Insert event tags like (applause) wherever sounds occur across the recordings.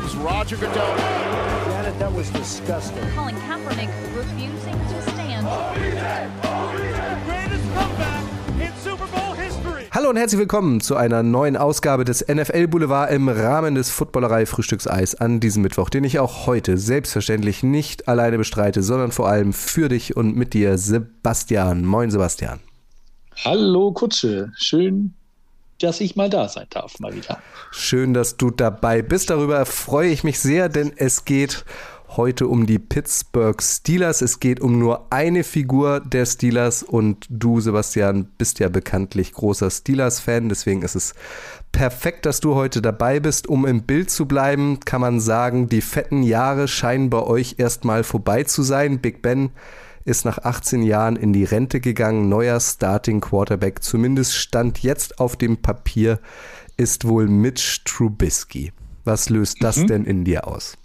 comes Roger Goodell. Janet, that was disgusting. Colin Kaepernick refusing to stand. Greatest comeback in Super Bowl history. Hallo und herzlich willkommen zu einer neuen Ausgabe des NFL Boulevard im Rahmen des Footballerei Frühstückseis an diesem Mittwoch, den ich auch heute selbstverständlich nicht alleine bestreite, sondern vor allem für dich und mit dir, Sebastian. Moin, Sebastian. Hallo Kutsche, schön, dass ich mal da sein darf, mal wieder. Schön, dass du dabei bist. Darüber freue ich mich sehr, denn es geht heute um die Pittsburgh Steelers. Es geht um nur eine Figur der Steelers und du, Sebastian, bist ja bekanntlich großer Steelers-Fan. Deswegen ist es perfekt, dass du heute dabei bist. Um im Bild zu bleiben, kann man sagen, die fetten Jahre scheinen bei euch erstmal vorbei zu sein. Big Ben ist nach 18 Jahren in die Rente gegangen. Neuer Starting Quarterback, zumindest stand jetzt auf dem Papier, ist wohl Mitch Trubisky. Was löst das Mhm. denn in dir aus?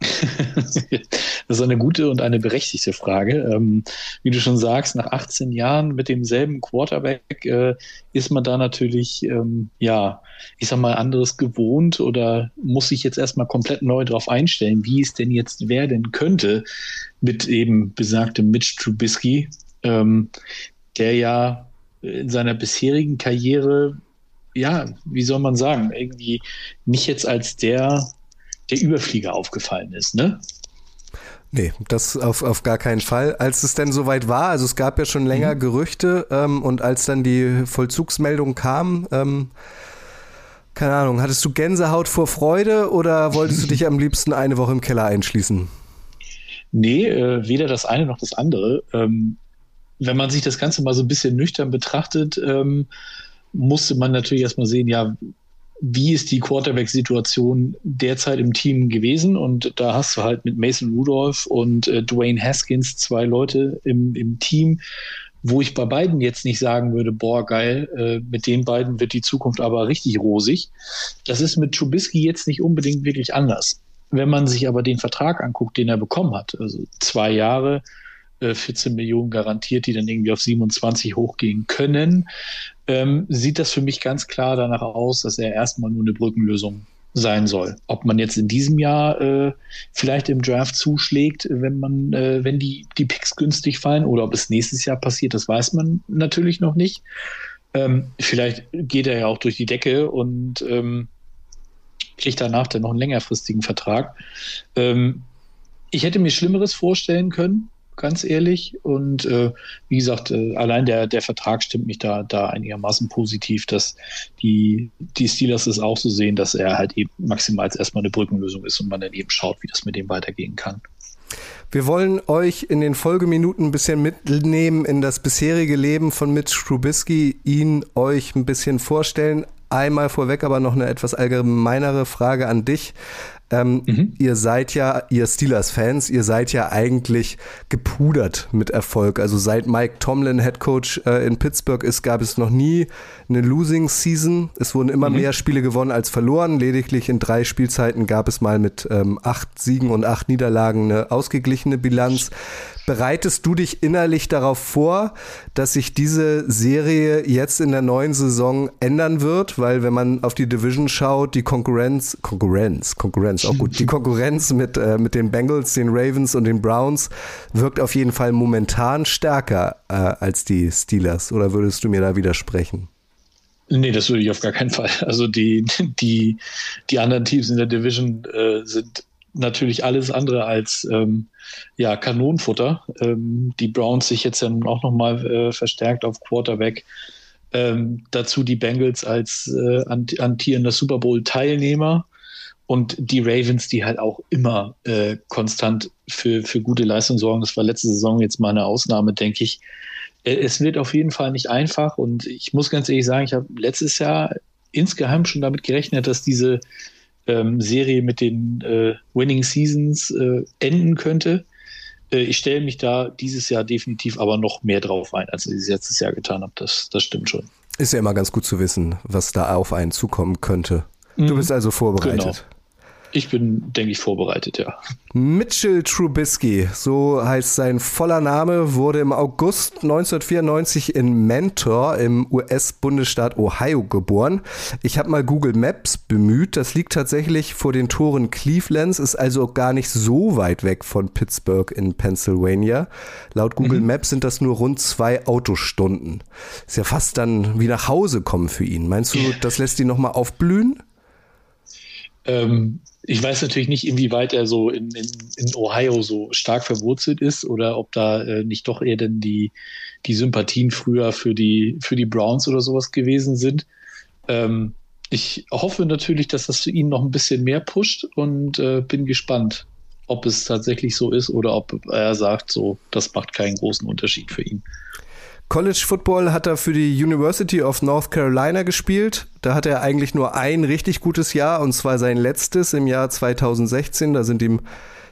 Das ist eine gute und eine berechtigte Frage. Ähm, wie du schon sagst, nach 18 Jahren mit demselben Quarterback äh, ist man da natürlich, ähm, ja, ich sag mal, anderes gewohnt oder muss sich jetzt erstmal komplett neu drauf einstellen, wie es denn jetzt werden könnte mit eben besagtem Mitch Trubisky, ähm, der ja in seiner bisherigen Karriere, ja, wie soll man sagen, irgendwie nicht jetzt als der der Überflieger aufgefallen ist, ne? Nee, das auf, auf gar keinen Fall. Als es denn soweit war, also es gab ja schon länger Mhm. Gerüchte ähm, und als dann die Vollzugsmeldung kam, ähm, keine Ahnung, hattest du Gänsehaut vor Freude oder wolltest du dich am liebsten eine Woche im Keller einschließen? Nee, äh, weder das eine noch das andere. Ähm, wenn man sich das Ganze mal so ein bisschen nüchtern betrachtet, ähm, musste man natürlich erstmal sehen, ja, wie ist die Quarterback-Situation derzeit im Team gewesen? Und da hast du halt mit Mason Rudolph und äh, Dwayne Haskins zwei Leute im, im Team, wo ich bei beiden jetzt nicht sagen würde, boah, geil, äh, mit den beiden wird die Zukunft aber richtig rosig. Das ist mit Trubisky jetzt nicht unbedingt wirklich anders. Wenn man sich aber den Vertrag anguckt, den er bekommen hat, also zwei Jahre, äh, 14 Millionen garantiert, die dann irgendwie auf 27 hochgehen können, ähm, sieht das für mich ganz klar danach aus, dass er erstmal nur eine Brückenlösung sein soll. Ob man jetzt in diesem Jahr äh, vielleicht im Draft zuschlägt, wenn man, äh, wenn die, die Picks günstig fallen, oder ob es nächstes Jahr passiert, das weiß man natürlich noch nicht. Ähm, vielleicht geht er ja auch durch die Decke und ähm, kriegt danach dann noch einen längerfristigen Vertrag. Ähm, ich hätte mir Schlimmeres vorstellen können, ganz ehrlich. Und äh, wie gesagt, äh, allein der, der Vertrag stimmt mich da, da einigermaßen positiv, dass die, die Steelers es auch so sehen, dass er halt eben maximal erstmal eine Brückenlösung ist und man dann eben schaut, wie das mit dem weitergehen kann. Wir wollen euch in den Folgeminuten ein bisschen mitnehmen in das bisherige Leben von Mitch Trubisky, ihn euch ein bisschen vorstellen. Einmal vorweg aber noch eine etwas allgemeinere Frage an dich. Ähm, Mhm. Ihr seid ja, ihr Steelers-Fans, ihr seid ja eigentlich gepudert mit Erfolg. Also seit Mike Tomlin Head Coach äh, in Pittsburgh ist, gab es noch nie eine Losing Season. Es wurden immer mehr Spiele gewonnen als verloren. Lediglich in drei Spielzeiten gab es mal mit ähm, acht Siegen und acht Niederlagen eine ausgeglichene Bilanz. Bereitest du dich innerlich darauf vor, dass sich diese Serie jetzt in der neuen Saison ändern wird? Weil wenn man auf die Division schaut, die Konkurrenz, Konkurrenz, Konkurrenz auch gut, die Konkurrenz mit, äh, mit den Bengals, den Ravens und den Browns wirkt auf jeden Fall momentan stärker äh, als die Steelers. Oder würdest du mir da widersprechen? Nee, das würde ich auf gar keinen Fall. Also die, die, die anderen Teams in der Division äh, sind natürlich alles andere als ähm, ja, Kanonenfutter. Ähm, die Browns sich jetzt ja auch nochmal äh, verstärkt auf Quarterback. Ähm, dazu die Bengals als äh, ant- amtierender Super Bowl-Teilnehmer und die Ravens, die halt auch immer äh, konstant für, für gute Leistung sorgen. Das war letzte Saison jetzt mal eine Ausnahme, denke ich. Äh, Es wird auf jeden Fall nicht einfach und ich muss ganz ehrlich sagen, ich habe letztes Jahr insgeheim schon damit gerechnet, dass diese ähm, Serie mit den äh, Winning Seasons äh, enden könnte. Äh, ich stelle mich da dieses Jahr definitiv aber noch mehr drauf ein, als ich es letztes Jahr getan habe. Das, das stimmt schon. Ist ja immer ganz gut zu wissen, was da auf einen zukommen könnte. Du Mhm. bist also vorbereitet. Genau. Ich bin, denke ich, vorbereitet, ja. Mitchell Trubisky, so heißt sein voller Name, wurde im August 1994 in Mentor im US-Bundesstaat Ohio geboren. Ich habe mal Google Maps bemüht. Das liegt tatsächlich vor den Toren Clevelands, ist also gar nicht so weit weg von Pittsburgh in Pennsylvania. Laut Google mhm. Maps sind das nur rund zwei Autostunden. Ist ja fast dann wie nach Hause kommen für ihn. Meinst du, das lässt ihn nochmal aufblühen? Ähm, ich weiß natürlich nicht, inwieweit er so in, in, in Ohio so stark verwurzelt ist oder ob da äh, nicht doch eher denn die, die Sympathien früher für die, für die Browns oder sowas gewesen sind. Ähm, ich hoffe natürlich, dass das für ihn noch ein bisschen mehr pusht und äh, bin gespannt, ob es tatsächlich so ist oder ob er sagt, so, das macht keinen großen Unterschied für ihn. College Football hat er für die University of North Carolina gespielt. Da hat er eigentlich nur ein richtig gutes Jahr und zwar sein letztes im Jahr 2016. Da sind ihm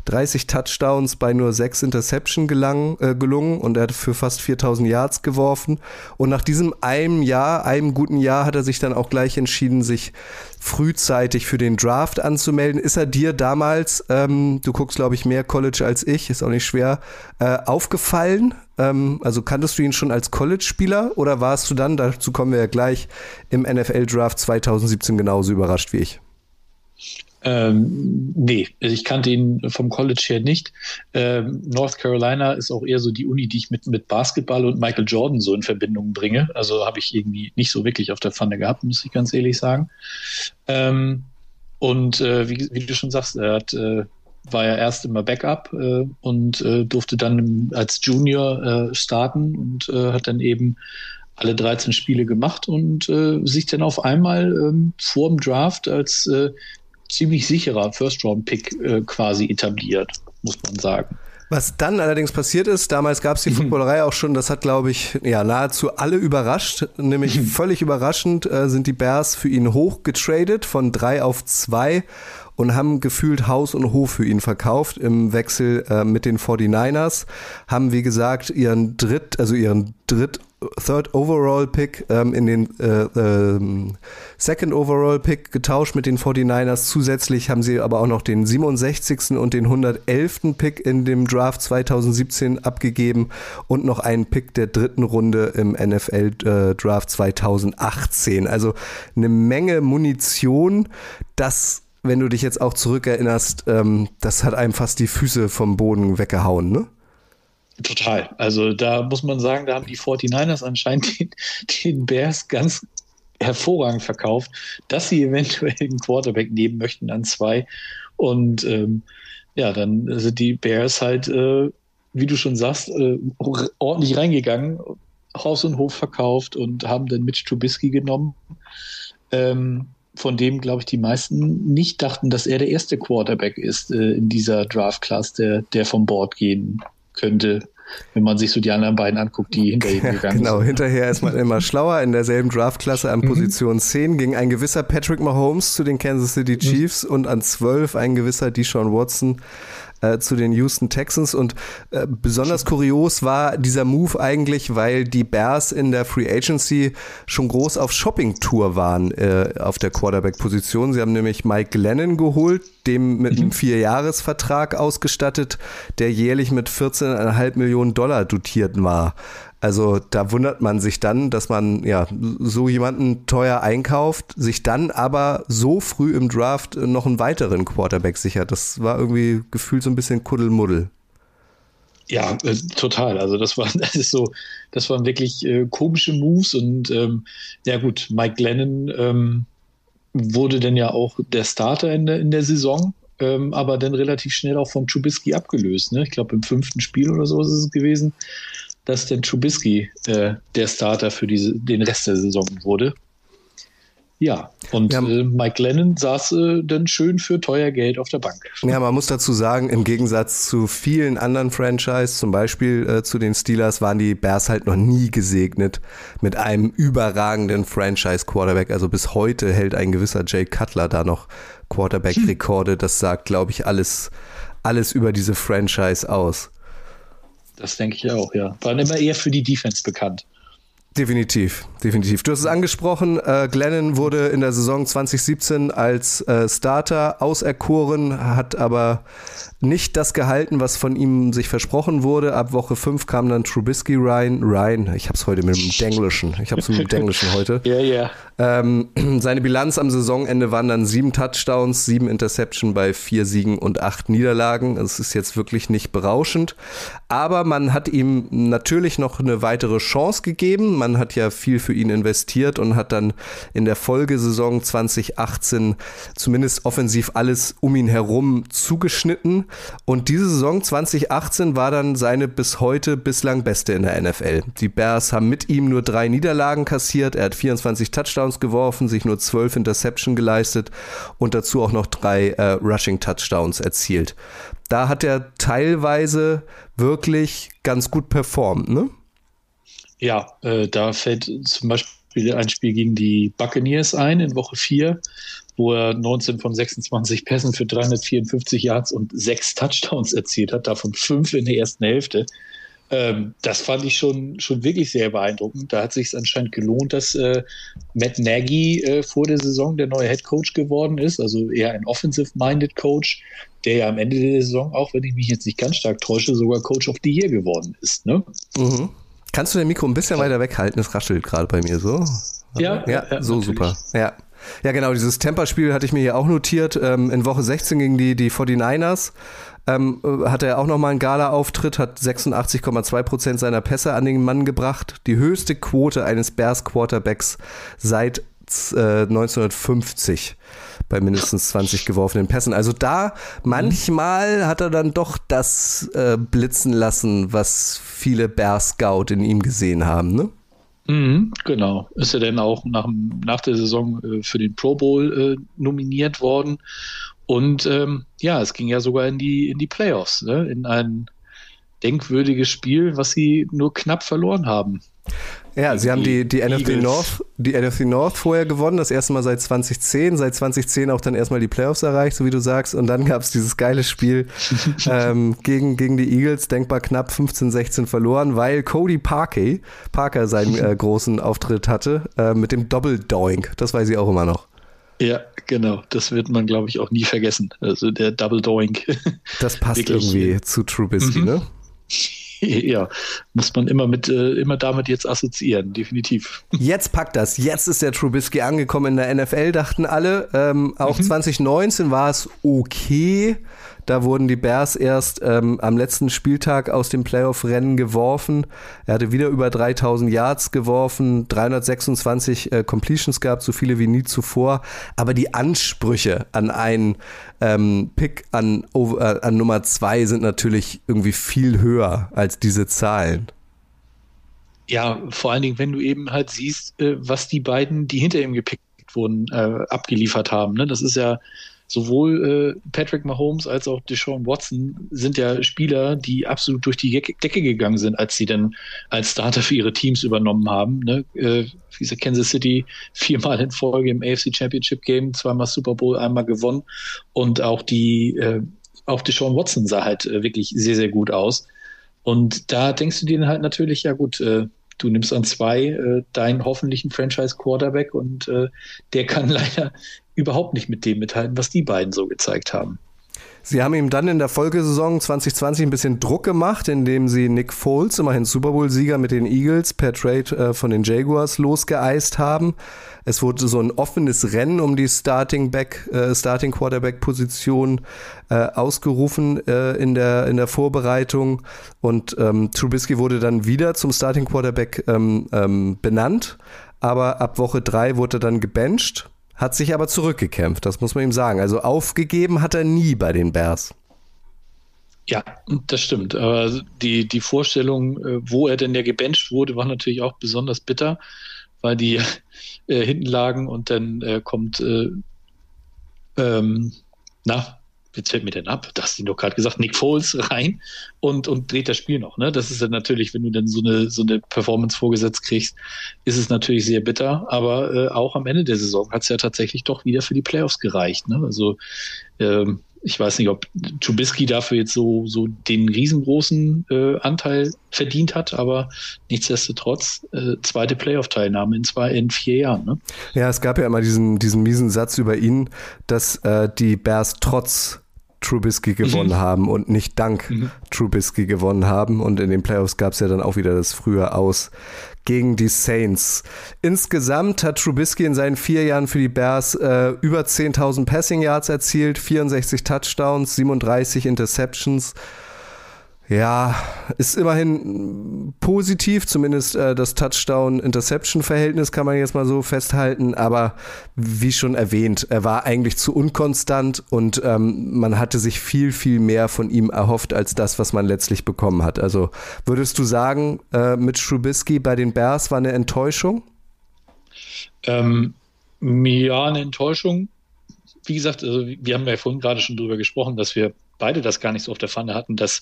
30 Touchdowns bei nur 6 Interception gelang, äh, gelungen und er hat für fast 4000 Yards geworfen. Und nach diesem einem Jahr, einem guten Jahr, hat er sich dann auch gleich entschieden, sich frühzeitig für den Draft anzumelden. Ist er dir damals, ähm, du guckst glaube ich mehr College als ich, ist auch nicht schwer, äh, aufgefallen? Ähm, also kanntest du ihn schon als College-Spieler oder warst du dann, dazu kommen wir ja gleich, im NFL-Draft 2017 genauso überrascht wie ich? Ähm, nee, also ich kannte ihn vom College her nicht. Ähm, North Carolina ist auch eher so die Uni, die ich mit, mit Basketball und Michael Jordan so in Verbindung bringe. Also habe ich irgendwie nicht so wirklich auf der Pfanne gehabt, muss ich ganz ehrlich sagen. Ähm, und äh, wie, wie, du schon sagst, er hat, äh, war ja erst immer Backup äh, und äh, durfte dann als Junior äh, starten und äh, hat dann eben alle 13 Spiele gemacht und sich dann auf einmal ähm, vor dem Draft als ziemlich sicherer First-Round-Pick äh, quasi etabliert, muss man sagen. Was dann allerdings passiert ist, damals gab es die Footballerei auch schon, das hat, glaube ich, ja, nahezu alle überrascht. Nämlich völlig überraschend äh, sind die Bears für ihn hochgetradet von drei auf zwei und haben gefühlt Haus und Hof für ihn verkauft im Wechsel äh, mit den 49ers. Haben, wie gesagt, ihren Dritt, also ihren Dritt Third Overall Pick ähm, in den äh, äh, Second Overall Pick getauscht mit den 49ers. Zusätzlich haben sie aber auch noch den 67. und den 111. Pick in dem Draft 2017 abgegeben und noch einen Pick der dritten Runde im NFL äh, Draft 2018. Also eine Menge Munition, das wenn du dich jetzt auch zurückerinnerst, ähm, das hat einem fast die Füße vom Boden weggehauen, ne? Total. Also da muss man sagen, da haben die 49ers anscheinend (laughs) den, den Bears ganz hervorragend verkauft, dass sie eventuell einen Quarterback nehmen möchten an zwei. Und ähm, ja, dann sind die Bears halt, äh, wie du schon sagst, äh, ordentlich reingegangen, Haus und Hof verkauft und haben dann Mitch Trubisky genommen, ähm, von dem, glaube ich, die meisten nicht dachten, dass er der erste Quarterback ist äh, in dieser Draft-Class, der, der vom Board gehen könnte, wenn man sich so die anderen beiden anguckt, die hinter ihm (laughs) gegangen ja, genau, sind. hinterher ist man immer schlauer. In derselben Draftklasse an mhm. Position 10 ging ein gewisser Patrick Mahomes zu den Kansas City mhm. Chiefs und an 12 ein gewisser Deshaun Watson äh, zu den Houston Texans. Und äh, besonders kurios war dieser Move eigentlich, weil die Bears in der Free Agency schon groß auf Shopping-Tour waren äh, auf der Quarterback-Position. Sie haben nämlich Mike Glennon geholt, dem mit einem mhm. Vierjahresvertrag ausgestattet, der jährlich mit 14,5 Millionen Dollar dotiert war. Also da wundert man sich dann, dass man ja so jemanden teuer einkauft, sich dann aber so früh im Draft noch einen weiteren Quarterback sichert. Das war irgendwie gefühlt so ein bisschen Kuddelmuddel. Ja, äh, total. Also das war, (laughs) das ist so, das waren wirklich äh, komische Moves und ähm, ja gut, Mike Glennon ähm, wurde dann ja auch der Starter in der, in der Saison, ähm, aber dann relativ schnell auch von Trubisky abgelöst. Ne? Ich glaube im fünften Spiel oder so ist es gewesen dass denn Trubisky äh, der Starter für diese, den Rest der Saison wurde. Ja, und ja. Äh, Mike Lennon saß äh, dann schön für teuer Geld auf der Bank. Ja, man muss dazu sagen, im Gegensatz zu vielen anderen Franchise, zum Beispiel äh, zu den Steelers, waren die Bears halt noch nie gesegnet mit einem überragenden Franchise-Quarterback. Also bis heute hält ein gewisser Jay Cutler da noch Quarterback-Rekorde. Das sagt, glaube ich, alles, alles über diese Franchise aus. Das denke ich auch, ja. Waren immer eher für die Defense bekannt. Definitiv, definitiv. Du hast es angesprochen, äh, Glennon wurde in der Saison 2017 als äh, Starter auserkoren, hat aber nicht das gehalten, was von ihm sich versprochen wurde. Ab Woche 5 kam dann Trubisky Ryan. Ryan, ich hab's heute mit dem Denglischen. Ich hab's mit dem Denglischen heute. (laughs) Ja, ja. Ähm, seine Bilanz am Saisonende waren dann sieben Touchdowns, sieben Interception bei vier Siegen und acht Niederlagen. Es ist jetzt wirklich nicht berauschend. Aber man hat ihm natürlich noch eine weitere Chance gegeben. Man hat ja viel für ihn investiert und hat dann in der Folgesaison 2018 zumindest offensiv alles um ihn herum zugeschnitten. Und diese Saison 2018 war dann seine bis heute bislang beste in der NFL. Die Bears haben mit ihm nur drei Niederlagen kassiert. Er hat 24 Touchdowns geworfen, sich nur 12 Interception geleistet und dazu auch noch drei äh, Rushing Touchdowns erzielt. Da hat er teilweise wirklich ganz gut performt, ne? Ja, äh, da fällt zum Beispiel ein Spiel gegen die Buccaneers ein in Woche 4, wo er 19 von 26 Pässen für 354 Yards und sechs Touchdowns erzielt hat, davon fünf in der ersten Hälfte. Ähm, das fand ich schon, schon wirklich sehr beeindruckend. Da hat sich anscheinend gelohnt, dass äh, Matt Nagy äh, vor der Saison der neue Head Coach geworden ist, also eher ein offensive-minded Coach, der ja am Ende der Saison, auch wenn ich mich jetzt nicht ganz stark täusche, sogar Coach of the Year geworden ist. Ne? Mhm. Kannst du dein Mikro ein bisschen weiter weghalten? Es raschelt gerade bei mir so. Ja, ja, ja so natürlich. super. Ja. Ja, genau, dieses Temperspiel hatte ich mir hier auch notiert. Ähm, in Woche 16 gegen die, die 49ers ähm, äh, hatte er auch nochmal einen Gala-Auftritt, hat 86,2 Prozent seiner Pässe an den Mann gebracht. Die höchste Quote eines Bears-Quarterbacks seit äh, 1950 bei mindestens 20 geworfenen Pässen. Also da manchmal hat er dann doch das äh, blitzen lassen, was viele Bears-Scout in ihm gesehen haben, ne? Mhm, genau. Ist er denn auch nach, nach der Saison äh, für den Pro Bowl äh, nominiert worden. Und ähm, ja, es ging ja sogar in die, in die Playoffs, ne? in ein denkwürdiges Spiel, was sie nur knapp verloren haben. Ja, sie haben die, die NFC. North, die NFC North vorher gewonnen, das erste Mal seit 2010, seit 2010 auch dann erstmal die Playoffs erreicht, so wie du sagst, und dann gab es dieses geile Spiel (laughs) ähm, gegen, gegen die Eagles, denkbar knapp 15-16 verloren, weil Cody Parkey, Parker seinen (laughs) äh, großen Auftritt hatte, äh, mit dem Double-Doink, das weiß ich auch immer noch. Ja, genau. Das wird man, glaube ich, auch nie vergessen. Also der Double Doink. Das (laughs) passt Wirklich, irgendwie zu Trubisky, mhm. ne? (laughs) ja, muss man immer mit, äh, immer damit jetzt assoziieren, definitiv. Jetzt packt das. Jetzt ist der Trubisky angekommen in der NFL, dachten alle. Ähm, auch 2019 war es okay. Da wurden die Bears erst ähm, am letzten Spieltag aus dem Playoff-Rennen geworfen. Er hatte wieder über 3000 Yards geworfen, 326 äh, Completions gehabt, so viele wie nie zuvor. Aber die Ansprüche an einen ähm, Pick an, äh, an Nummer zwei sind natürlich irgendwie viel höher als diese Zahlen. Ja, vor allen Dingen, wenn du eben halt siehst, äh, was die beiden, die hinter ihm gepickt wurden, äh, abgeliefert haben. Ne? Das ist ja sowohl äh, Patrick Mahomes als auch Deshaun Watson sind ja Spieler, die absolut durch die Decke gegangen sind, als sie dann als Starter für ihre Teams übernommen haben. Ne? Äh, gesagt, Kansas City viermal in Folge im AFC Championship Game, zweimal Super Bowl, einmal gewonnen und auch die, äh, auch Deshaun Watson sah halt äh, wirklich sehr, sehr gut aus. Und da denkst du dir dann halt natürlich, ja gut, äh, du nimmst an zwei äh, deinen hoffentlichen Franchise-Quarterback und äh, der kann (laughs) leider überhaupt nicht mit dem mithalten, was die beiden so gezeigt haben. Sie haben ihm dann in der Folgesaison 2020 ein bisschen Druck gemacht, indem sie Nick Foles, immerhin Super Bowl-Sieger mit den Eagles, per Trade äh, von den Jaguars losgeeist haben. Es wurde so ein offenes Rennen um die Starting Back, äh, Starting Quarterback Position äh, ausgerufen äh, in der in der Vorbereitung. Und ähm, Trubisky wurde dann wieder zum Starting Quarterback ähm, ähm, benannt, aber ab Woche drei wurde er dann gebencht hat sich aber zurückgekämpft, das muss man ihm sagen. Also aufgegeben hat er nie bei den Bears. Ja, das stimmt. Aber die, die Vorstellung, äh, wo er denn ja gebencht wurde, war natürlich auch besonders bitter, weil die äh, hinten lagen und dann äh, kommt, äh, ähm, na, jetzt fällt mir denn ab, das hast du doch gerade gesagt, Nick Foles rein und, und dreht das Spiel noch. Ne? Das ist dann natürlich, wenn du dann so eine, so eine Performance vorgesetzt kriegst, ist es natürlich sehr bitter, aber äh, auch am Ende der Saison hat es ja tatsächlich doch wieder für die Playoffs gereicht. Ne? Also ähm, ich weiß nicht, ob Trubisky dafür jetzt so, so den riesengroßen äh, Anteil verdient hat, aber nichtsdestotrotz äh, zweite Playoff-Teilnahme in zwei, in vier Jahren. Ne? Ja, es gab ja immer diesen, diesen miesen Satz über ihn, dass äh, die Bears trotz Trubisky gewonnen mhm. haben und nicht dank mhm. Trubisky gewonnen haben. Und in den Playoffs gab es ja dann auch wieder das frühe Aus gegen die Saints. Insgesamt hat Trubisky in seinen vier Jahren für die Bears äh, über 10.000 Passing Yards erzielt, 64 Touchdowns, 37 Interceptions. Ja, ist immerhin positiv, zumindest äh, das Touchdown-Interception-Verhältnis kann man jetzt mal so festhalten, aber wie schon erwähnt, er war eigentlich zu unkonstant und ähm, man hatte sich viel, viel mehr von ihm erhofft als das, was man letztlich bekommen hat. Also würdest du sagen, äh, mit Trubisky bei den Bears war eine Enttäuschung? Ähm, ja, eine Enttäuschung. Wie gesagt, also wir haben ja vorhin gerade schon drüber gesprochen, dass wir beide das gar nicht so auf der Pfanne hatten, dass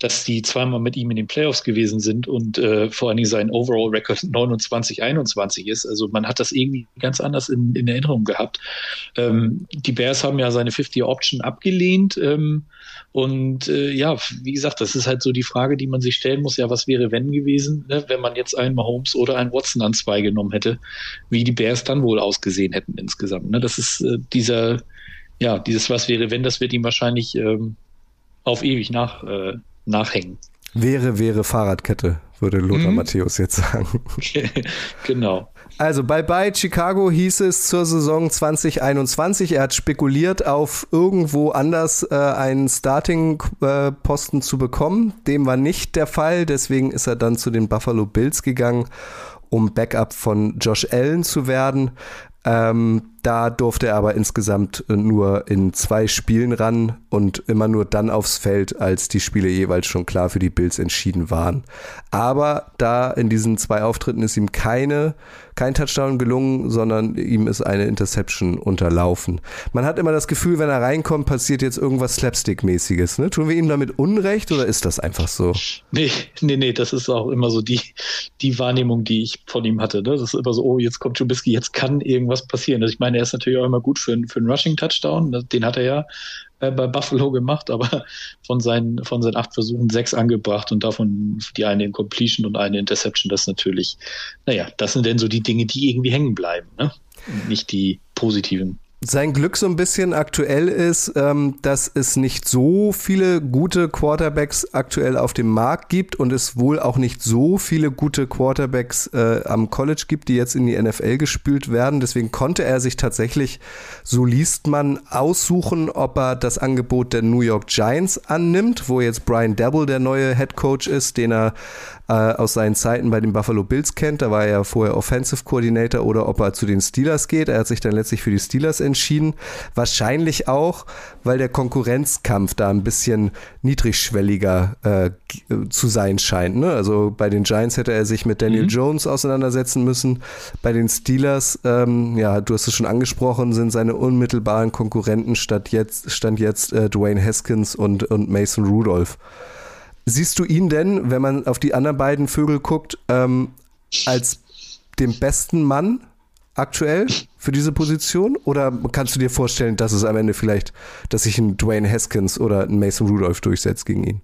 dass die zweimal mit ihm in den Playoffs gewesen sind und äh, vor allen Dingen sein Overall Record 29-21 ist. Also man hat das irgendwie ganz anders in, in Erinnerung gehabt. Ähm, die Bears haben ja seine 50-Option abgelehnt. Ähm, und äh, ja, wie gesagt, das ist halt so die Frage, die man sich stellen muss. Ja, was wäre wenn gewesen, ne, wenn man jetzt einen Mahomes oder einen Watson an zwei genommen hätte, wie die Bears dann wohl ausgesehen hätten insgesamt. Ne? Das ist äh, dieser, ja, dieses was wäre wenn, das wird ihm wahrscheinlich ähm, auf ewig nach, äh, nachhängen. Wäre, wäre Fahrradkette, würde Lothar mhm. Matthäus jetzt sagen. (laughs) genau. Also bei Bye Chicago hieß es zur Saison 2021, er hat spekuliert, auf irgendwo anders äh, einen Starting-Posten äh, zu bekommen. Dem war nicht der Fall, deswegen ist er dann zu den Buffalo Bills gegangen, um Backup von Josh Allen zu werden. Ähm, da durfte er aber insgesamt äh, nur in zwei Spielen ran und immer nur dann aufs Feld, als die Spiele jeweils schon klar für die Bills entschieden waren. Aber da in diesen zwei Auftritten ist ihm keine, kein Touchdown gelungen, sondern ihm ist eine Interception unterlaufen. Man hat immer das Gefühl, wenn er reinkommt, passiert jetzt irgendwas Slapstick-mäßiges. Ne? Tun wir ihm damit Unrecht oder ist das einfach so? Nee, nee, nee, das ist auch immer so die, die Wahrnehmung, die ich von ihm hatte. Ne? Das ist immer so, oh, jetzt kommt Trubisky, jetzt kann irgendwas passieren. Also ich meine, er ist natürlich auch immer gut für, für einen Rushing-Touchdown. Den hat er ja äh, bei Buffalo gemacht, aber (laughs) von seinen, von seinen acht Versuchen sechs angebracht und davon die eine in Completion und eine Interception. Das natürlich, naja, das sind denn so die Dinge, die irgendwie hängen bleiben, ne? Nicht die positiven sein Glück so ein bisschen aktuell ist, ähm, dass es nicht so viele gute Quarterbacks aktuell auf dem Markt gibt und es wohl auch nicht so viele gute Quarterbacks äh, am College gibt, die jetzt in die NFL gespült werden. Deswegen konnte er sich tatsächlich, so liest man, aussuchen, ob er das Angebot der New York Giants annimmt, wo jetzt Brian Dabble der neue Head Coach ist, den er äh, aus seinen Zeiten bei den Buffalo Bills kennt. Da war er ja vorher Offensive Coordinator oder ob er zu den Steelers geht. Er hat sich dann letztlich für die Steelers entschieden. Wahrscheinlich auch, weil der Konkurrenzkampf da ein bisschen niedrigschwelliger äh, zu sein scheint. Ne? Also bei den Giants hätte er sich mit Daniel mhm. Jones auseinandersetzen müssen. Bei den Steelers, ähm, ja, du hast es schon angesprochen, sind seine unmittelbaren Konkurrenten statt jetzt, stand jetzt äh, Dwayne Haskins und, und Mason Rudolph. Siehst du ihn denn, wenn man auf die anderen beiden Vögel guckt, ähm, als den besten Mann aktuell für diese Position? Oder kannst du dir vorstellen, dass es am Ende vielleicht, dass sich ein Dwayne Haskins oder ein Mason Rudolph durchsetzt gegen ihn?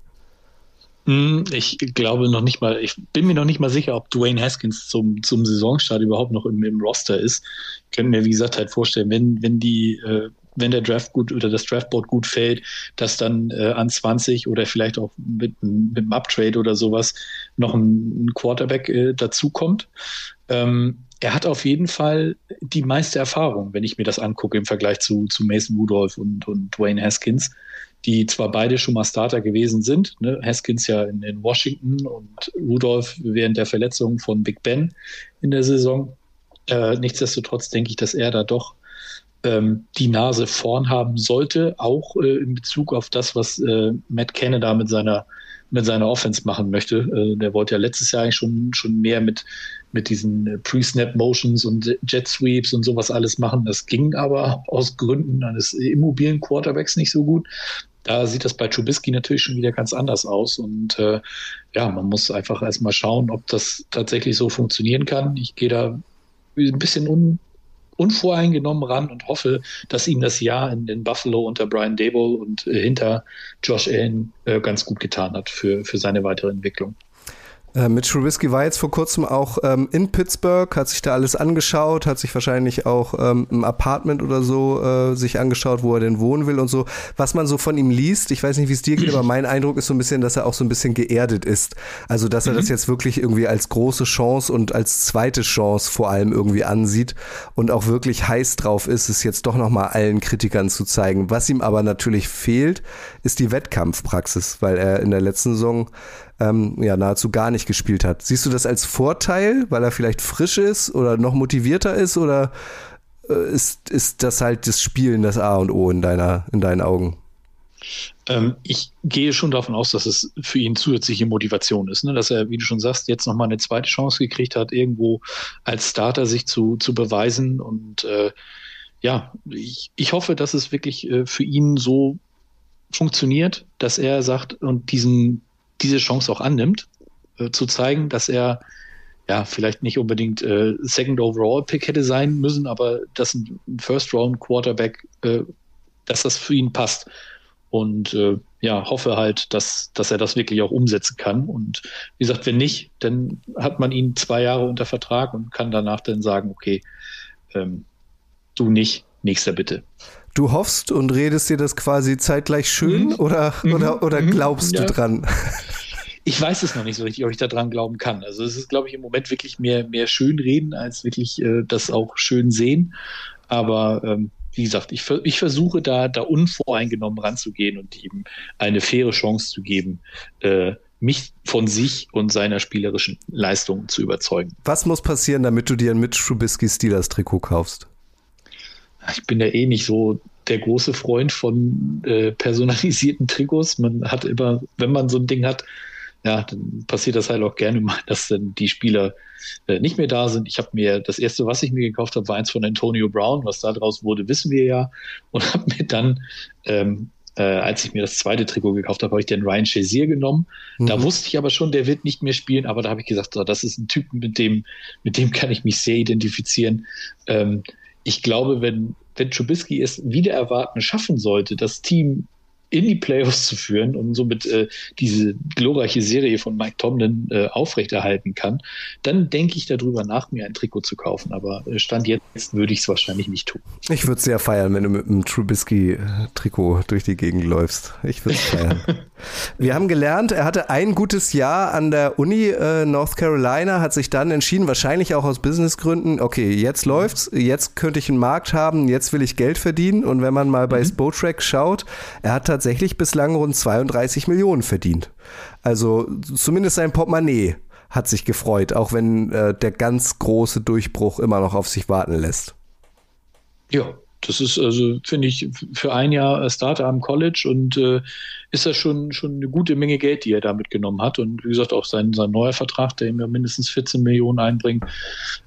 Hm, ich glaube noch nicht mal, ich bin mir noch nicht mal sicher, ob Dwayne Haskins zum, zum Saisonstart überhaupt noch im, im Roster ist. Ich könnte mir, wie gesagt, halt vorstellen, wenn, wenn die äh, wenn der Draft gut oder das Draftboard gut fällt, dass dann äh, an 20 oder vielleicht auch mit, mit einem Uptrade oder sowas noch ein, ein Quarterback äh, dazukommt. Ähm, er hat auf jeden Fall die meiste Erfahrung, wenn ich mir das angucke im Vergleich zu, zu Mason Rudolph und, und Dwayne Haskins, die zwar beide schon mal Starter gewesen sind, ne? Haskins ja in, in Washington und Rudolph während der Verletzung von Big Ben in der Saison. Äh, nichtsdestotrotz denke ich, dass er da doch ähm, die Nase vorn haben sollte, auch äh, in Bezug auf das, was äh, Matt Canada mit seiner mit seiner Offense machen möchte. Äh, der wollte ja letztes Jahr eigentlich schon schon mehr mit mit diesen äh, Pre-Snap Motions und Jet Sweeps und sowas alles machen. Das ging aber aus Gründen eines immobilen Quarterbacks nicht so gut. Da sieht das bei Trubisky natürlich schon wieder ganz anders aus. Und äh, ja, man muss einfach erstmal schauen, ob das tatsächlich so funktionieren kann. Ich gehe da ein bisschen un unvoreingenommen ran und hoffe, dass ihm das Jahr in, in Buffalo unter Brian Dable und äh, hinter Josh Allen äh, ganz gut getan hat für, für seine weitere Entwicklung. Äh, Mitch Trubisky war jetzt vor kurzem auch ähm, in Pittsburgh, hat sich da alles angeschaut, hat sich wahrscheinlich auch ähm, ein Apartment oder so äh, sich angeschaut, wo er denn wohnen will und so. Was man so von ihm liest, ich weiß nicht, wie es dir geht, aber mein Eindruck ist so ein bisschen, dass er auch so ein bisschen geerdet ist. Also, dass er mhm. das jetzt wirklich irgendwie als große Chance und als zweite Chance vor allem irgendwie ansieht und auch wirklich heiß drauf ist, es jetzt doch nochmal allen Kritikern zu zeigen. Was ihm aber natürlich fehlt, ist die Wettkampfpraxis, weil er in der letzten Saison ähm, ja nahezu gar nicht gespielt hat. Siehst du das als Vorteil, weil er vielleicht frisch ist oder noch motivierter ist oder äh, ist, ist das halt das Spielen das A und O in deiner, in deinen Augen? Ähm, ich gehe schon davon aus, dass es für ihn zusätzliche Motivation ist, ne? dass er, wie du schon sagst, jetzt nochmal eine zweite Chance gekriegt hat, irgendwo als Starter sich zu, zu beweisen. Und äh, ja, ich, ich hoffe, dass es wirklich äh, für ihn so funktioniert, dass er sagt und diesen, diese Chance auch annimmt, äh, zu zeigen, dass er ja vielleicht nicht unbedingt äh, Second Overall Pick hätte sein müssen, aber dass ein First Round Quarterback, äh, dass das für ihn passt. Und äh, ja, hoffe halt, dass, dass er das wirklich auch umsetzen kann. Und wie gesagt, wenn nicht, dann hat man ihn zwei Jahre unter Vertrag und kann danach dann sagen, okay, ähm, du nicht, nächster bitte. Du hoffst und redest dir das quasi zeitgleich schön mhm. oder, mhm. oder, oder mhm. glaubst ja. du dran? (laughs) Ich weiß es noch nicht so richtig, ob ich daran glauben kann. Also es ist, glaube ich, im Moment wirklich mehr, mehr schön reden, als wirklich äh, das auch schön sehen. Aber ähm, wie gesagt, ich, ich versuche da, da unvoreingenommen ranzugehen und ihm eine faire Chance zu geben, äh, mich von sich und seiner spielerischen Leistung zu überzeugen. Was muss passieren, damit du dir ein Mitch Trubisky Steelers Trikot kaufst? Ich bin ja eh nicht so der große Freund von äh, personalisierten Trikots. Man hat immer, wenn man so ein Ding hat, ja, dann passiert das halt auch gerne mal, dass dann die Spieler äh, nicht mehr da sind. Ich habe mir das erste, was ich mir gekauft habe, war eins von Antonio Brown. Was da draus wurde, wissen wir ja. Und habe mir dann, ähm, äh, als ich mir das zweite Trikot gekauft habe, habe ich den Ryan Shazier genommen. Mhm. Da wusste ich aber schon, der wird nicht mehr spielen. Aber da habe ich gesagt, so, das ist ein Typ, mit dem, mit dem kann ich mich sehr identifizieren. Ähm, ich glaube, wenn, wenn Trubisky es wieder erwarten schaffen sollte, das Team in die Playoffs zu führen und somit äh, diese glorreiche Serie von Mike Tomlin äh, aufrechterhalten kann, dann denke ich darüber nach, mir ein Trikot zu kaufen. Aber äh, Stand jetzt würde ich es wahrscheinlich nicht tun. Ich würde es sehr feiern, wenn du mit einem Trubisky-Trikot durch die Gegend läufst. Ich würde es feiern. (laughs) Wir haben gelernt, er hatte ein gutes Jahr an der Uni äh, North Carolina, hat sich dann entschieden, wahrscheinlich auch aus Businessgründen, okay, jetzt läuft's, jetzt könnte ich einen Markt haben, jetzt will ich Geld verdienen. Und wenn man mal bei mhm. Spotrack schaut, er hat tatsächlich bislang rund 32 Millionen verdient. Also zumindest sein Portemonnaie hat sich gefreut, auch wenn äh, der ganz große Durchbruch immer noch auf sich warten lässt. Ja, das ist also, finde ich, für ein Jahr Starter am College und äh, ist das schon, schon eine gute Menge Geld, die er da mitgenommen hat. Und wie gesagt, auch sein, sein neuer Vertrag, der ihm ja mindestens 14 Millionen einbringt.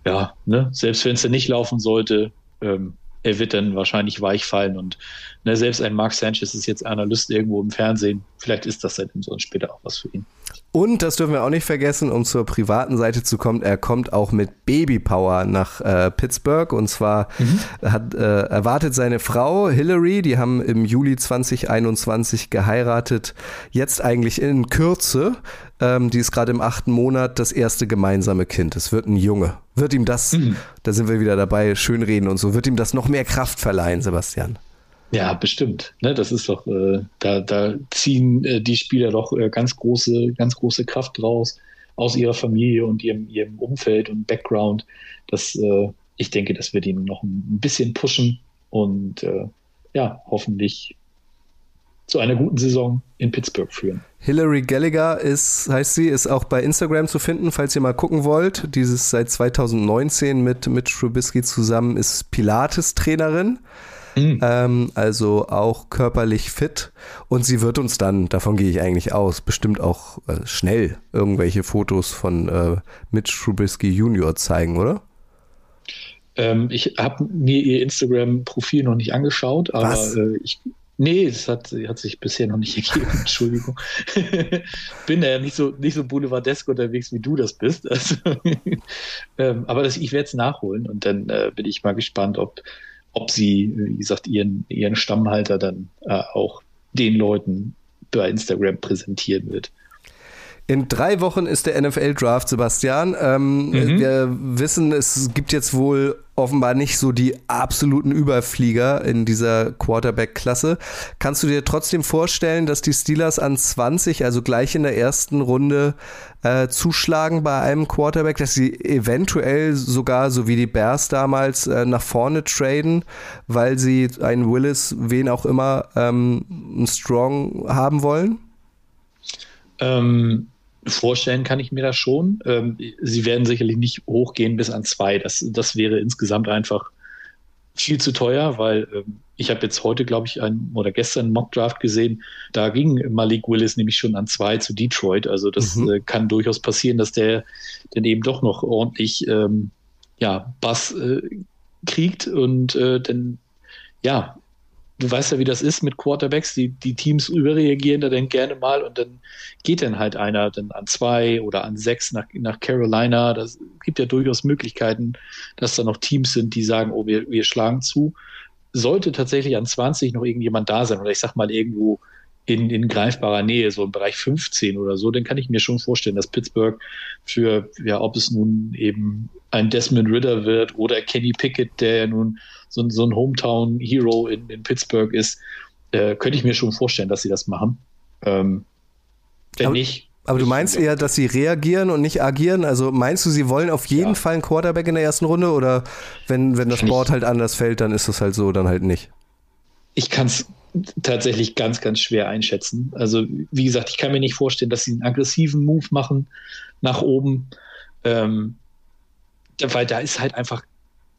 Ja, ne, selbst wenn es dann nicht laufen sollte, ähm, er wird dann wahrscheinlich weich fallen. Und ne, selbst ein Mark Sanchez ist jetzt Analyst irgendwo im Fernsehen. Vielleicht ist das dann so später auch was für ihn. Und das dürfen wir auch nicht vergessen, um zur privaten Seite zu kommen, er kommt auch mit Babypower nach äh, Pittsburgh und zwar mhm. hat äh, erwartet seine Frau Hillary, die haben im Juli 2021 geheiratet, jetzt eigentlich in Kürze, ähm, die ist gerade im achten Monat, das erste gemeinsame Kind. Es wird ein Junge. Wird ihm das, mhm. da sind wir wieder dabei, schönreden und so, wird ihm das noch mehr Kraft verleihen, Sebastian? Ja, bestimmt. Ne, das ist doch, äh, da, da ziehen äh, die Spieler doch äh, ganz große, ganz große Kraft raus aus ihrer Familie und ihrem, ihrem Umfeld und Background. Das, äh, ich denke, das wird ihn noch ein bisschen pushen und äh, ja, hoffentlich zu einer guten Saison in Pittsburgh führen. Hillary Gallagher ist, heißt sie, ist auch bei Instagram zu finden, falls ihr mal gucken wollt. Dieses seit 2019 mit, mit Trubisky zusammen ist Pilates-Trainerin. Mhm. Ähm, also auch körperlich fit. Und sie wird uns dann, davon gehe ich eigentlich aus, bestimmt auch äh, schnell irgendwelche Fotos von äh, Mitch Trubisky Junior zeigen, oder? Ähm, ich habe mir ihr Instagram-Profil noch nicht angeschaut, aber äh, ich Nee, das hat, hat sich bisher noch nicht (laughs) ergeben. Entschuldigung. (laughs) Bin ja nicht so, nicht so boulevardesk unterwegs, wie du das bist. Also, (laughs) ähm, aber das, ich werde es nachholen und dann äh, bin ich mal gespannt, ob, ob sie, wie gesagt, ihren, ihren Stammhalter dann äh, auch den Leuten bei Instagram präsentieren wird. In drei Wochen ist der NFL-Draft, Sebastian. Ähm, mhm. Wir wissen, es gibt jetzt wohl offenbar nicht so die absoluten Überflieger in dieser Quarterback-Klasse. Kannst du dir trotzdem vorstellen, dass die Steelers an 20, also gleich in der ersten Runde, äh, zuschlagen bei einem Quarterback, dass sie eventuell sogar, so wie die Bears damals, äh, nach vorne traden, weil sie einen Willis, wen auch immer, ähm, einen Strong haben wollen? Ähm, Vorstellen kann ich mir das schon. Ähm, sie werden sicherlich nicht hochgehen bis an zwei. Das, das wäre insgesamt einfach viel zu teuer, weil ähm, ich habe jetzt heute, glaube ich, ein, oder gestern einen Mockdraft gesehen, da ging Malik Willis nämlich schon an zwei zu Detroit. Also das mhm. äh, kann durchaus passieren, dass der dann eben doch noch ordentlich ähm, ja, Bass äh, kriegt und äh, dann ja, du weißt ja, wie das ist mit Quarterbacks. Die, die Teams überreagieren da dann gerne mal und dann geht dann halt einer dann an zwei oder an sechs nach, nach Carolina. Das gibt ja durchaus Möglichkeiten, dass da noch Teams sind, die sagen, oh, wir, wir schlagen zu. Sollte tatsächlich an 20 noch irgendjemand da sein oder ich sag mal irgendwo in, in greifbarer Nähe, so im Bereich 15 oder so, dann kann ich mir schon vorstellen, dass Pittsburgh für, ja, ob es nun eben ein Desmond Ritter wird oder Kenny Pickett, der ja nun so, so ein Hometown-Hero in, in Pittsburgh ist, äh, könnte ich mir schon vorstellen, dass sie das machen. Ähm, wenn aber, nicht. Aber du meinst eher, dass sie reagieren und nicht agieren? Also meinst du, sie wollen auf jeden ja. Fall einen Quarterback in der ersten Runde oder wenn, wenn das Board halt anders fällt, dann ist das halt so, dann halt nicht? Ich kann es tatsächlich ganz, ganz schwer einschätzen. Also, wie gesagt, ich kann mir nicht vorstellen, dass sie einen aggressiven Move machen nach oben. Ähm, weil da ist halt einfach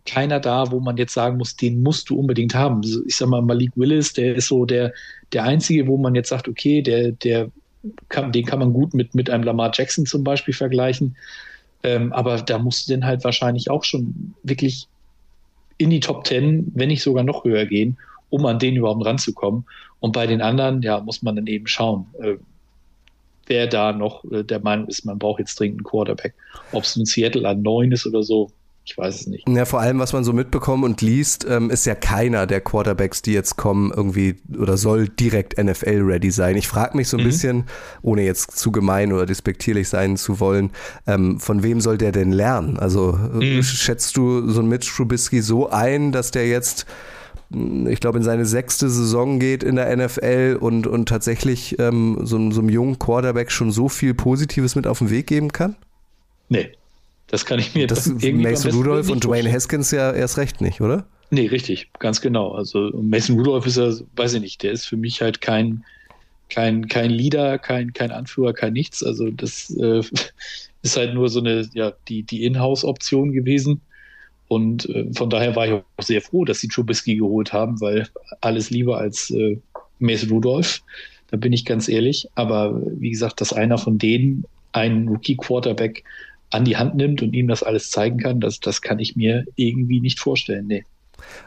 keiner da, wo man jetzt sagen muss, den musst du unbedingt haben. Ich sag mal, Malik Willis, der ist so der, der einzige, wo man jetzt sagt, okay, der, der kann, den kann man gut mit, mit einem Lamar Jackson zum Beispiel vergleichen. Ähm, aber da musst du denn halt wahrscheinlich auch schon wirklich in die Top Ten, wenn nicht sogar noch höher gehen, um an den überhaupt ranzukommen. Und bei den anderen, ja, muss man dann eben schauen, äh, wer da noch äh, der Meinung ist, man braucht jetzt dringend einen Quarterback. Ob es in Seattle an neun ist oder so, ich weiß es nicht. Ja, vor allem, was man so mitbekommt und liest, ähm, ist ja keiner der Quarterbacks, die jetzt kommen, irgendwie oder soll direkt NFL-ready sein. Ich frage mich so ein mhm. bisschen, ohne jetzt zu gemein oder despektierlich sein zu wollen, ähm, von wem soll der denn lernen? Also äh, mhm. schätzt du so einen Mitch Trubisky so ein, dass der jetzt ich glaube, in seine sechste Saison geht in der NFL und, und tatsächlich ähm, so, so einem jungen Quarterback schon so viel Positives mit auf den Weg geben kann? Nee, das kann ich mir das (laughs) Mason Rudolph und Dwayne Haskins ja erst recht nicht, oder? Nee, richtig, ganz genau. Also Mason Rudolph ist ja, weiß ich nicht, der ist für mich halt kein, kein, kein Leader, kein, kein Anführer, kein nichts. Also das äh, (laughs) ist halt nur so eine, ja, die, die Inhouse-Option gewesen. Und äh, von daher war ich auch sehr froh, dass sie Trubisky geholt haben, weil alles lieber als äh, Mason Rudolph. Da bin ich ganz ehrlich. Aber wie gesagt, dass einer von denen einen Rookie-Quarterback an die Hand nimmt und ihm das alles zeigen kann, das, das kann ich mir irgendwie nicht vorstellen. Nee.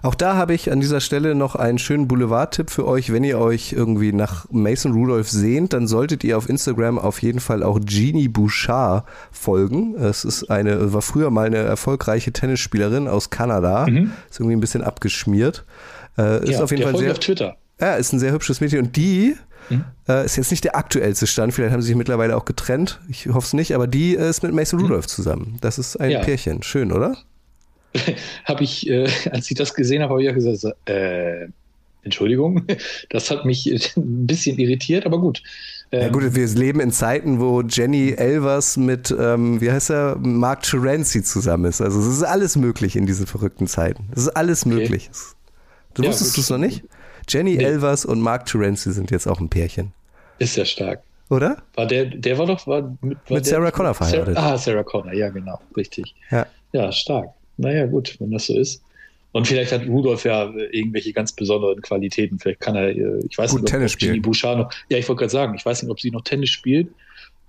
Auch da habe ich an dieser Stelle noch einen schönen Boulevard-Tipp für euch. Wenn ihr euch irgendwie nach Mason Rudolph sehnt, dann solltet ihr auf Instagram auf jeden Fall auch Jeannie Bouchard folgen. Es ist eine, war früher mal eine erfolgreiche Tennisspielerin aus Kanada. Mhm. Ist irgendwie ein bisschen abgeschmiert. Äh, ist ja, auf jeden Fall sehr. auf Twitter. Ja, ist ein sehr hübsches Mädchen. Und die hm? Äh, ist jetzt nicht der aktuellste Stand, vielleicht haben sie sich mittlerweile auch getrennt. Ich hoffe es nicht, aber die äh, ist mit Mason hm? Rudolph zusammen. Das ist ein ja. Pärchen. Schön, oder? (laughs) habe ich, äh, als ich das gesehen habe, habe ich ja gesagt, äh, Entschuldigung, (laughs) das hat mich (laughs) ein bisschen irritiert, aber gut. Ja gut, wir leben in Zeiten, wo Jenny Elvers mit, ähm, wie heißt er, Mark Terenzi zusammen ist. Also es ist alles möglich in diesen verrückten Zeiten. Es ist alles okay. möglich. Du ja, wusstest es noch nicht? Jenny nee. Elvers und Mark Terenzi sind jetzt auch ein Pärchen. Ist ja stark. Oder? War der, der war doch war, mit, war mit Sarah Connor verheiratet. Sarah, ah, Sarah Connor, ja, genau, richtig. Ja. ja, stark. Naja, gut, wenn das so ist. Und vielleicht hat Rudolf ja irgendwelche ganz besonderen Qualitäten. Vielleicht kann er, äh, ich weiß Gut, nicht, Tennis ob Bouchard noch, ja, ich wollte gerade sagen, ich weiß nicht, ob sie noch Tennis spielt.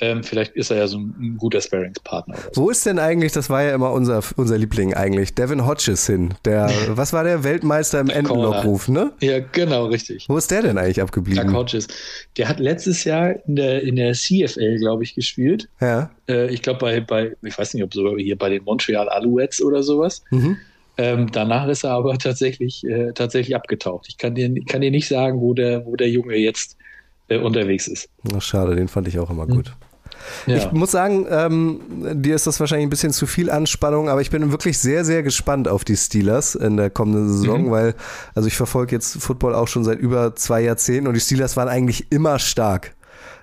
Ähm, vielleicht ist er ja so ein, ein guter Sparringspartner. so. Wo ist denn eigentlich, das war ja immer unser, unser Liebling eigentlich, Devin Hodges hin? Der, (laughs) was war der Weltmeister im Entenlockruf, ne? Ja, genau, richtig. Wo ist der denn eigentlich Doug abgeblieben? Hodges. Der hat letztes Jahr in der, in der CFL, glaube ich, gespielt. Ja. Äh, ich glaube, bei, bei, ich weiß nicht, ob sogar hier bei den Montreal Alouettes oder sowas. Mhm. Ähm, danach ist er aber (laughs) tatsächlich, äh, tatsächlich abgetaucht. Ich kann dir, kann dir nicht sagen, wo der, wo der Junge jetzt äh, unterwegs ist. Ach, schade, den fand ich auch immer gut. Ja. Ich muss sagen, ähm, dir ist das wahrscheinlich ein bisschen zu viel Anspannung, aber ich bin wirklich sehr, sehr gespannt auf die Steelers in der kommenden Saison, Mhm. weil, also ich verfolge jetzt Football auch schon seit über zwei Jahrzehnten und die Steelers waren eigentlich immer stark.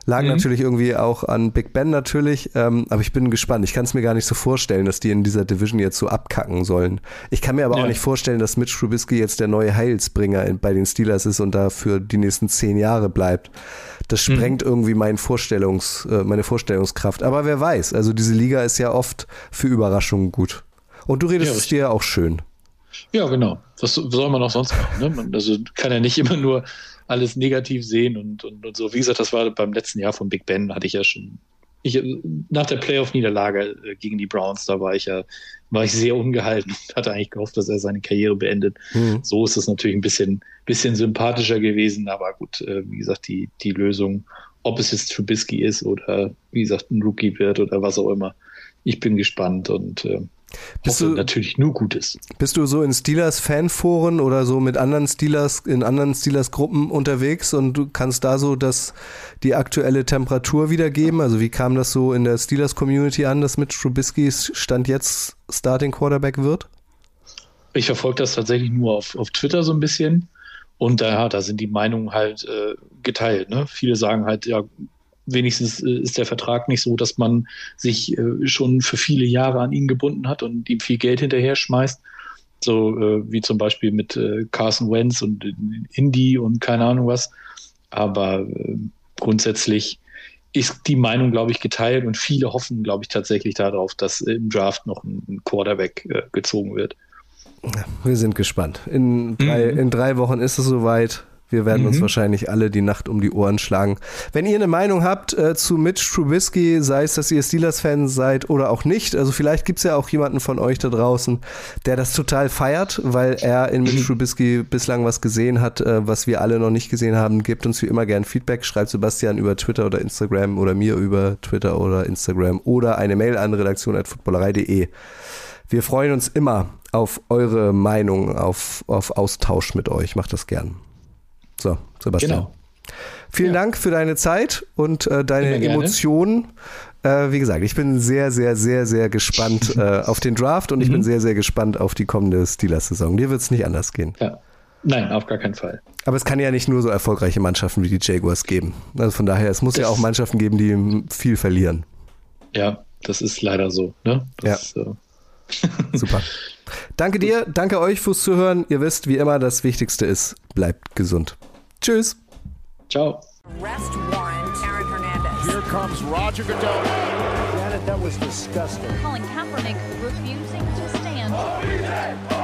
Lag Mhm. natürlich irgendwie auch an Big Ben natürlich, ähm, aber ich bin gespannt. Ich kann es mir gar nicht so vorstellen, dass die in dieser Division jetzt so abkacken sollen. Ich kann mir aber auch Ja. nicht vorstellen, dass Mitch Trubisky jetzt der neue Heilsbringer in, bei den Steelers ist und da für die nächsten zehn Jahre bleibt. Das Mhm. sprengt irgendwie mein Vorstellungs, äh, meine Vorstellungskraft. Aber wer weiß, also diese Liga ist ja oft für Überraschungen gut. Und du redest Ja, es dir auch schön. Ja, genau. Was soll man auch sonst machen? Ne? Man, also kann ja nicht immer nur alles negativ sehen und, und, und so. Wie gesagt, das war beim letzten Jahr von Big Ben, hatte ich ja schon. Ich, nach der Playoff-Niederlage äh, gegen die Browns, da war ich ja war ich sehr ungehalten. (laughs) Hatte eigentlich gehofft, dass er seine Karriere beendet. Hm. So ist es natürlich ein bisschen, bisschen sympathischer gewesen, aber gut, äh, wie gesagt, die, die Lösung, ob es jetzt Trubisky ist oder wie gesagt ein Rookie wird oder was auch immer. Ich bin gespannt und äh, Bist du- natürlich nur Gutes. Bist du so in Steelers-Fanforen oder so mit anderen Steelers, in anderen Steelers-Gruppen unterwegs und du kannst da so das, die aktuelle Temperatur wiedergeben? Also wie kam das so in der Steelers-Community an, dass Mitch Trubisky Stand jetzt Starting Quarterback wird? Ich verfolge das tatsächlich nur auf, auf Twitter so ein bisschen. Und da, da sind die Meinungen halt äh, geteilt. Ne? Viele sagen halt, ja, wenigstens äh, ist der Vertrag nicht so, dass man sich äh, schon für viele Jahre an ihn gebunden hat und ihm viel Geld hinterher schmeißt. So äh, wie zum Beispiel mit Carson Wentz und Indy und keine Ahnung was. Aber grundsätzlich ist die Meinung, glaube ich, geteilt und viele hoffen, glaube ich, tatsächlich darauf, dass im Draft noch ein Quarterback gezogen wird. Wir sind gespannt. In drei, Mhm. in drei Wochen ist es soweit. Wir werden uns Mhm. wahrscheinlich alle die Nacht um die Ohren schlagen. Wenn ihr eine Meinung habt äh, zu Mitch Trubisky, sei es, dass ihr Steelers-Fans seid oder auch nicht, also vielleicht gibt's ja auch jemanden von euch da draußen, der das total feiert, weil er in Mitch Trubisky bislang was gesehen hat, äh, was wir alle noch nicht gesehen haben. Gebt uns wie immer gern Feedback. Schreibt Sebastian über Twitter oder Instagram oder mir über Twitter oder Instagram oder eine Mail an redaktion.footballerei.de. Wir freuen uns immer auf eure Meinung, auf, auf Austausch mit euch. Macht das gern. So, Sebastian. Genau. Vielen Dank für deine Zeit und äh, deine Immer. Emotionen. Äh, wie gesagt, ich bin sehr, sehr, sehr, sehr gespannt (laughs) äh, auf den Draft und ich Mhm. bin sehr, sehr gespannt auf die kommende Steelers-Saison. Dir wird es nicht anders gehen. Ja. Nein, auf gar keinen Fall. Aber es kann ja nicht nur so erfolgreiche Mannschaften wie die Jaguars geben. Also von daher, es muss ja Das- auch Mannschaften geben, die viel verlieren. Ja, das ist leider so. Ne? Das, äh, (laughs) Super. danke dir, danke euch fürs Zuhören. Ihr wisst, wie immer, das Wichtigste ist, bleibt gesund. Tschüss. ciao. Arrest warrant, Aaron Hernandez. Here comes Roger Goodell. Janet, that was disgusting. Colin Kaepernick refusing to stand. Oh, Greatest